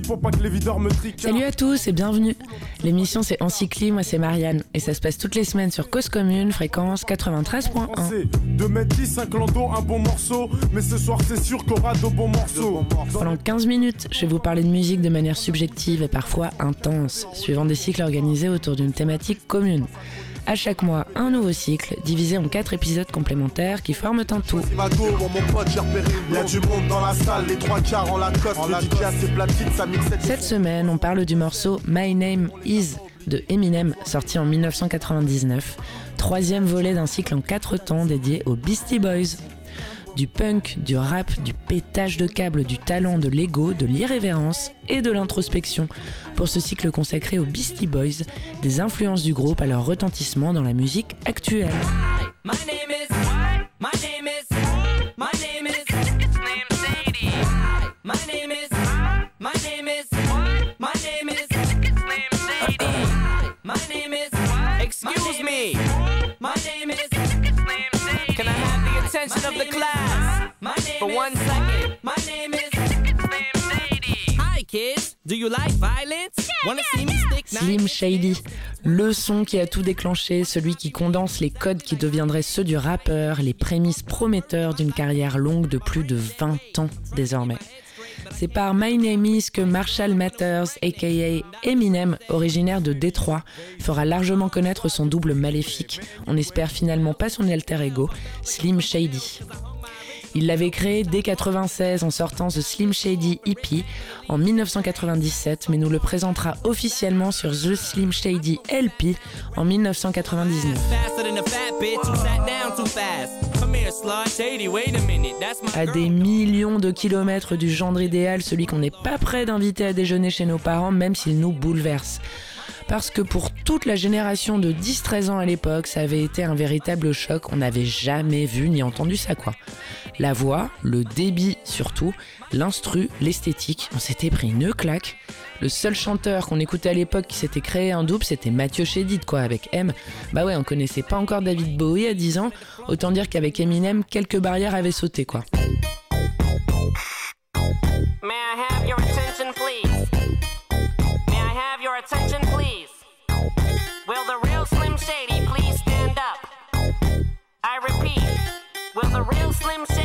pour pas que les videurs me triquent. Salut à tous et bienvenue. L'émission c'est Encycli, moi c'est Marianne. Et ça se passe toutes les semaines sur Cause Commune, fréquence 93.1. 2 mètres 10, 5 lando, un bon morceau. Mais ce soir c'est sûr qu'on aura de bons morceaux. Pendant 15 minutes, je vais vous parler de musique de manière subjective et parfois intense, suivant des cycles organisés autour d'une thématique commune. À chaque mois, un nouveau cycle, divisé en quatre épisodes complémentaires qui forment un tout. Cette semaine, on parle du morceau My Name Is de Eminem, sorti en 1999, troisième volet d'un cycle en quatre temps dédié aux Beastie Boys du punk, du rap, du pétage de câbles, du talent, de l'ego, de l'irrévérence et de l'introspection pour ce cycle consacré aux Beastie Boys, des influences du groupe à leur retentissement dans la musique actuelle. Excuse me. My name is attention of the class for one second? My name is Hi kids, do you like violence? Wanna see me stick Slim Shady, le son qui a tout déclenché, celui qui condense les codes qui deviendraient ceux du rappeur, les prémices prometteurs d'une carrière longue de plus de 20 ans désormais. C'est par My Name Is que Marshall Matters, aka Eminem, originaire de Détroit, fera largement connaître son double maléfique. On espère finalement pas son alter ego, Slim Shady. Il l'avait créé dès 96 en sortant The Slim Shady EP en 1997, mais nous le présentera officiellement sur The Slim Shady LP en 1999. À des millions de kilomètres du genre idéal, celui qu'on n'est pas prêt d'inviter à déjeuner chez nos parents, même s'il nous bouleverse parce que pour toute la génération de 10-13 ans à l'époque, ça avait été un véritable choc. On n'avait jamais vu ni entendu ça, quoi. La voix, le débit surtout, l'instru, l'esthétique, on s'était pris une claque. Le seul chanteur qu'on écoutait à l'époque qui s'était créé un double, c'était Mathieu Chédid, quoi, avec M. Bah ouais, on connaissait pas encore David Bowie à 10 ans, autant dire qu'avec Eminem, quelques barrières avaient sauté, quoi. May I have your attention, please? May I have your attention, please? Will the real Slim Shady please stand up? I repeat, will the real Slim Shady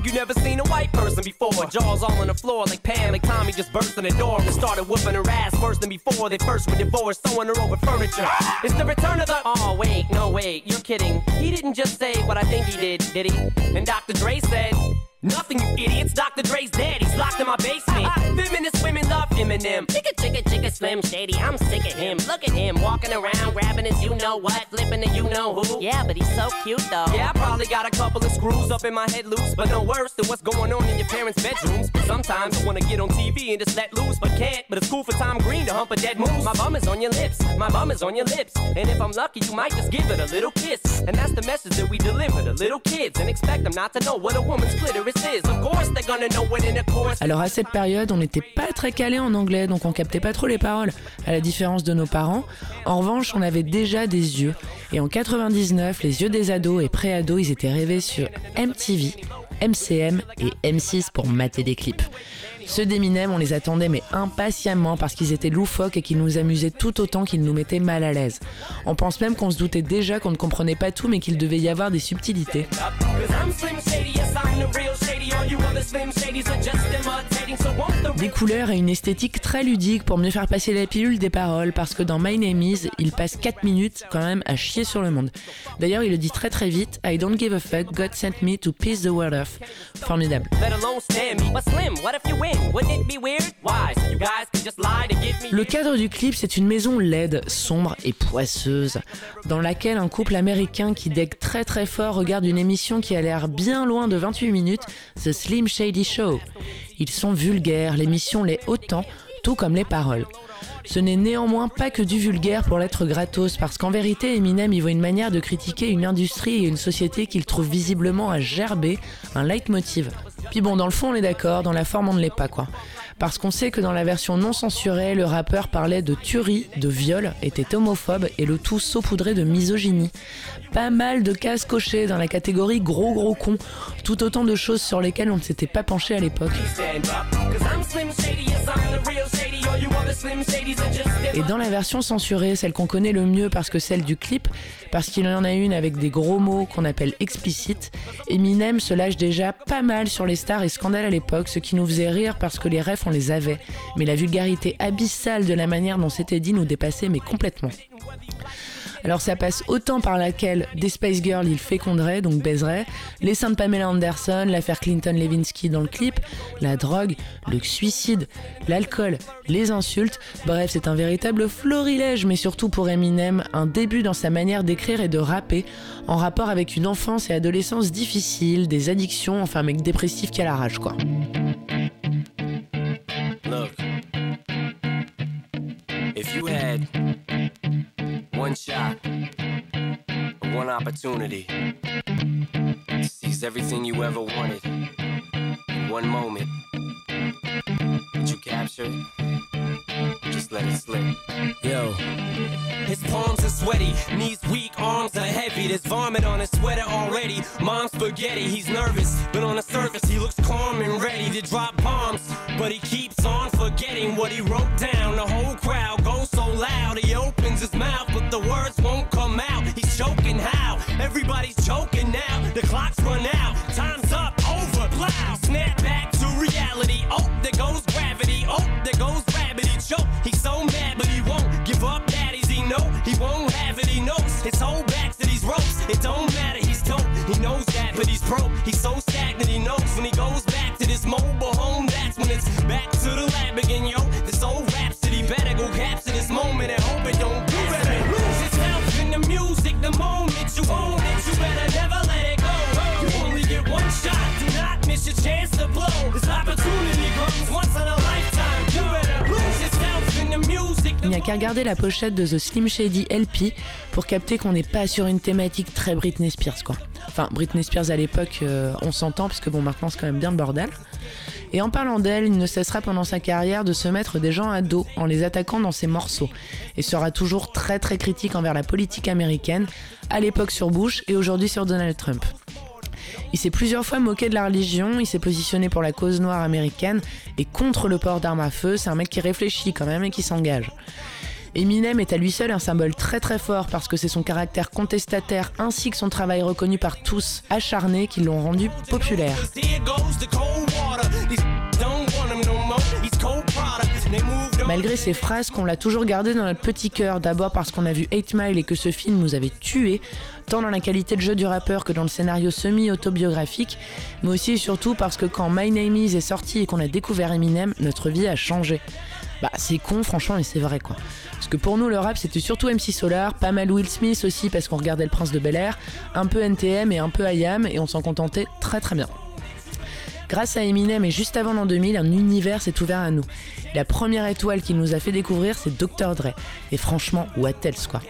like you never seen a white person before. Jaws all on the floor like Pam, like Tommy just burst in the door and started whooping her ass worse than before. They first were divorced, throwing her over furniture. It's the return of the. Oh, wait, no, wait, you're kidding. He didn't just say what I think he did, did he? And Dr. Dre said. Nothing, you idiots. Dr. Dre's dead. He's locked in my basement. Feminist women love Eminem. Chicka, chicka, chicka, Slim Shady. I'm sick of him. Look at him walking around, grabbing his you know what, flipping the you know who. Yeah, but he's so cute though. Yeah, I probably got a couple of screws up in my head loose, but no worse than what's going on in your parents' bedrooms. Sometimes I wanna get on TV and just let loose, but can't. But it's cool for Tom Green to hump a dead moose. My bum is on your lips. My bum is on your lips. And if I'm lucky, you might just give it a little kiss. And that's the message that we deliver to little kids and expect them not to know what a woman's clitoris is. Of course. Alors à cette période, on n'était pas très calé en anglais, donc on captait pas trop les paroles, à la différence de nos parents. En revanche, on avait déjà des yeux. Et en 99, les yeux des ados et pré-ados, ils étaient rêvés sur MTV, MCM et M6 pour mater des clips. Ceux d'Eminem, on les attendait mais impatiemment parce qu'ils étaient loufoques et qu'ils nous amusaient tout autant qu'ils nous mettaient mal à l'aise. On pense même qu'on se doutait déjà qu'on ne comprenait pas tout mais qu'il devait y avoir des subtilités. Des couleurs et une esthétique très ludique pour mieux faire passer la pilule des paroles parce que dans My Name Is, il passe 4 minutes quand même à chier sur le monde. D'ailleurs, il le dit très très vite I don't give a fuck, God sent me to piss the world off. Formidable. Le cadre du clip, c'est une maison laide, sombre et poisseuse, dans laquelle un couple américain qui dègue très très fort regarde une émission qui a l'air bien loin de 28 minutes, The Slim Shady Show. Ils sont vulgaires, l'émission l'est autant, tout comme les paroles. Ce n'est néanmoins pas que du vulgaire pour l'être gratos, parce qu'en vérité, Eminem y voit une manière de critiquer une industrie et une société qu'il trouve visiblement à gerber, un leitmotiv. Puis bon, dans le fond, on est d'accord, dans la forme, on ne l'est pas, quoi. Parce qu'on sait que dans la version non censurée, le rappeur parlait de tuerie, de viol, était homophobe et le tout saupoudré de misogynie. Pas mal de cases cochées dans la catégorie gros gros con, tout autant de choses sur lesquelles on ne s'était pas penché à l'époque. Et dans la version censurée, celle qu'on connaît le mieux parce que celle du clip, parce qu'il y en a une avec des gros mots qu'on appelle explicites, Eminem se lâche déjà pas mal sur les stars et scandales à l'époque, ce qui nous faisait rire parce que les refs les avait, mais la vulgarité abyssale de la manière dont c'était dit nous dépassait mais complètement. Alors ça passe autant par laquelle des Space Girls il féconderait, donc baiserait, les seins de Pamela Anderson, l'affaire Clinton-Levinsky dans le clip, la drogue, le suicide, l'alcool, les insultes, bref c'est un véritable florilège, mais surtout pour Eminem, un début dans sa manière d'écrire et de rapper, en rapport avec une enfance et adolescence difficile, des addictions, enfin mec dépressif qui a la rage quoi. One shot, one opportunity to seize everything you ever wanted in one moment. Did you capture it? Just let it slip. Yo. His palms are sweaty, knees weak, arms are heavy. There's vomit on his sweater already. Mom's spaghetti, he's nervous, but on the surface he looks calm and ready to drop bombs. But he keeps forgetting what he wrote down. The whole crowd goes so loud, he opens his mouth, but the words won't come out. He's choking how? Everybody's choking now. The clock's run out, time's up, over, loud. Snap back to reality. Oh, there goes gravity. Oh, there goes gravity. Choke. He's so mad, but he won't give up. Daddies, he know he won't have it. He knows his whole back to these ropes. It don't matter. He's dope. He knows that, but he's broke. He's so qu'à regarder la pochette de The Slim Shady LP pour capter qu'on n'est pas sur une thématique très Britney Spears quoi. Enfin Britney Spears à l'époque euh, on s'entend parce que bon maintenant c'est quand même bien le bordel. Et en parlant d'elle, il ne cessera pendant sa carrière de se mettre des gens à dos en les attaquant dans ses morceaux, et sera toujours très très critique envers la politique américaine, à l'époque sur Bush et aujourd'hui sur Donald Trump. Il s'est plusieurs fois moqué de la religion, il s'est positionné pour la cause noire américaine et contre le port d'armes à feu, c'est un mec qui réfléchit quand même et qui s'engage. Eminem est à lui seul un symbole très très fort parce que c'est son caractère contestataire ainsi que son travail reconnu par tous acharné qui l'ont rendu populaire. Malgré ces phrases qu'on l'a toujours gardé dans notre petit cœur, d'abord parce qu'on a vu 8 Mile et que ce film nous avait tués, tant dans la qualité de jeu du rappeur que dans le scénario semi-autobiographique, mais aussi et surtout parce que quand My Name Is est sorti et qu'on a découvert Eminem, notre vie a changé. Bah c'est con franchement et c'est vrai quoi. Parce que pour nous le rap c'était surtout MC Solar, pas mal Will Smith aussi parce qu'on regardait le Prince de Bel Air, un peu NTM et un peu IAM et on s'en contentait très très bien. Grâce à Eminem et juste avant l'an 2000, un univers s'est ouvert à nous. La première étoile qu'il nous a fait découvrir, c'est Dr. Dre. Et franchement, what else quoi.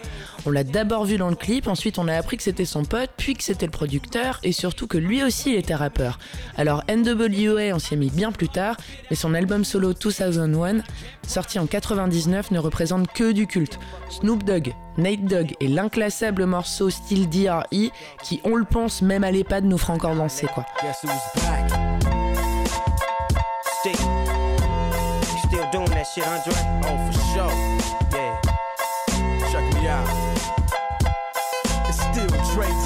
On l'a d'abord vu dans le clip, ensuite on a appris que c'était son pote, puis que c'était le producteur, et surtout que lui aussi était rappeur. Alors NWA on s'y est mis bien plus tard, mais son album solo 2001, sorti en 99, ne représente que du culte. Snoop Dogg, Nate Dogg et l'inclassable morceau style DRE, qui on le pense même à l'EHPAD nous fera encore danser quoi.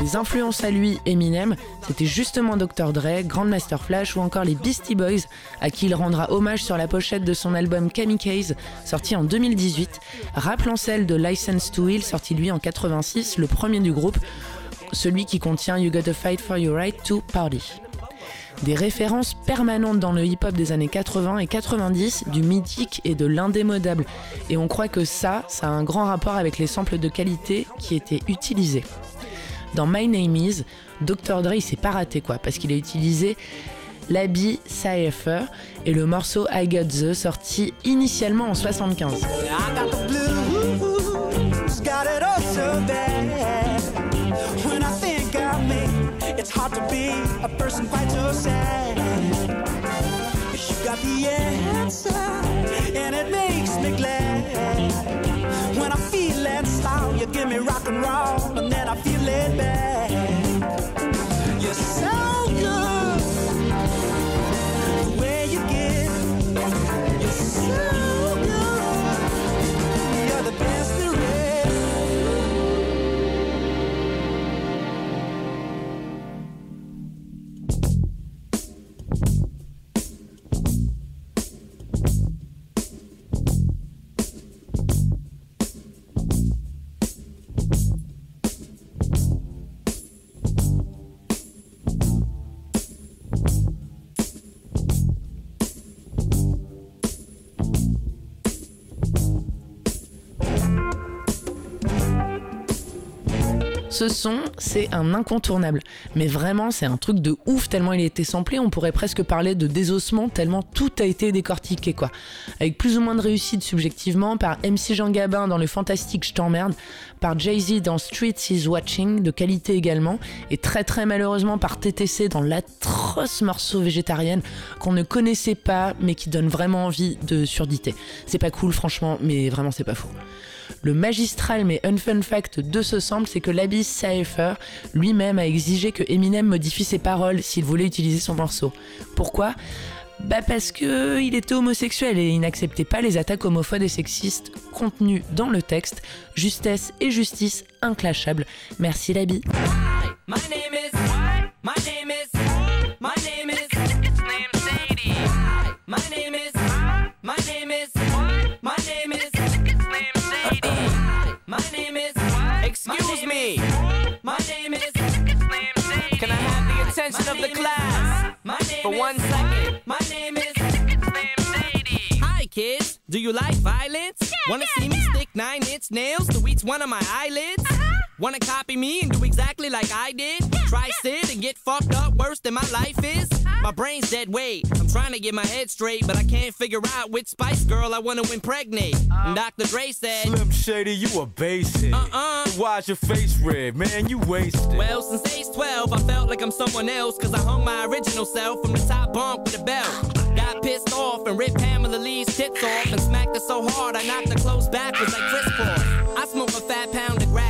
Les influences à lui, Eminem, c'était justement Dr. Dre, Grandmaster Flash ou encore les Beastie Boys, à qui il rendra hommage sur la pochette de son album Kamikaze, sorti en 2018, rappelant celle de License to Will, sorti lui en 86, le premier du groupe, celui qui contient You Gotta Fight for Your Right to Party. Des références permanentes dans le hip-hop des années 80 et 90, du mythique et de l'indémodable. Et on croit que ça, ça a un grand rapport avec les samples de qualité qui étaient utilisés. Dans My Name Is, Dr. Dre s'est pas raté quoi, parce qu'il a utilisé l'habit Cypher et le morceau I Got The sorti initialement en 75. Be a person quite so sad. You got the answer, and it makes me glad. When I feel that sound, you give me rock and roll, and then I feel it back. Ce son, c'est un incontournable. Mais vraiment, c'est un truc de ouf tellement il a été samplé, on pourrait presque parler de désossement tellement tout a été décortiqué quoi. Avec plus ou moins de réussite subjectivement par MC Jean Gabin dans le fantastique Je t'emmerde, par Jay-Z dans Streets is Watching, de qualité également, et très très malheureusement par TTC dans l'atroce morceau végétarienne qu'on ne connaissait pas mais qui donne vraiment envie de surdité. C'est pas cool franchement, mais vraiment c'est pas fou. Le magistral mais unfun fact de ce sample, c'est que l'Abyss Cypher lui-même a exigé que Eminem modifie ses paroles s'il voulait utiliser son morceau. Pourquoi? Bah parce que il était homosexuel et il n'acceptait pas les attaques homophobes et sexistes contenues dans le texte. Justesse et justice inclashables. Merci is. For one second? My name is. Slim Shady. Hi, kids. Do you like violence? Wanna see me stick nine inch nails to each one of my eyelids? Uh-huh. Wanna copy me and do exactly like I did? Try sit and get fucked up worse than my life is? Uh-huh. My brain's dead weight. I'm trying to get my head straight, but I can't figure out which Spice Girl I wanna impregnate. Uh-huh. And Dr. Dre said, Slim Shady, you a basic. Uh-uh. Why's your face red, man? You wasted. Well, since age 12, I felt like I'm someone else, cause I hung my original self from the top bunk with a belt. Got pissed off and ripped Pamela Lee's tits off and smacked her so hard I knocked her clothes backwards like Chris Paul. I smoke a fat pound of grass and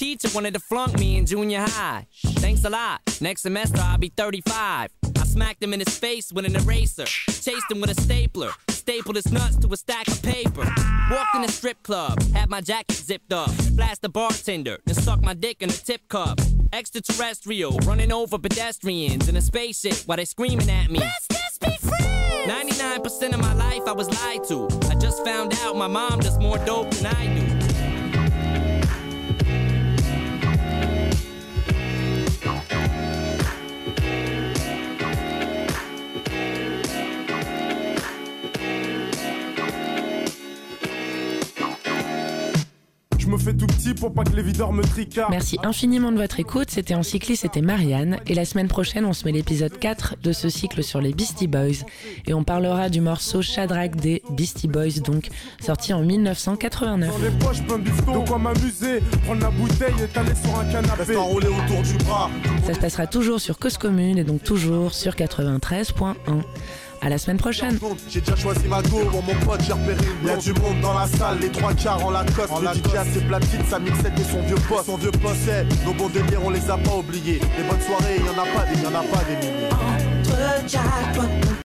Teacher wanted to flunk me in junior high. Thanks a lot. Next semester I'll be 35. I smacked him in his face with an eraser. Chased him with a stapler. Stapled his nuts to a stack of paper. Walked in a strip club. Had my jacket zipped up. Blast the bartender. Then stuck my dick in a tip cup. Extraterrestrial. Running over pedestrians in a spaceship while they screaming at me. Let's just be friends. 99% of my life I was lied to. I just found out my mom does more dope than I do. Pour pas que les videurs me tricardent. Merci infiniment de votre écoute. C'était en cycliste, c'était Marianne. Et la semaine prochaine, on se met l'épisode 4 de ce cycle sur les Beastie Boys. Et on parlera du morceau Shadrach des Beastie Boys, donc sorti en 1989. Dans les poches, plein de bifton. De quoi m'amuser. Prendre la bouteille et t'aller sur un canapé. enroulé autour du bras. Ça se passera toujours sur Cause Commune et donc toujours sur 93.1. À la semaine prochaine. J'ai déjà choisi ma go, bon, mon pote, j'ai repéré Y'a du monde dans la salle, les trois quarts en la coste. En le DJ a ses platines, sa mixette et son vieux poste. Son vieux poste, nos bons délires, on les a pas oubliés. Les bonnes soirées, y'en a pas des, y'en a pas des milliers. Entre jackpot,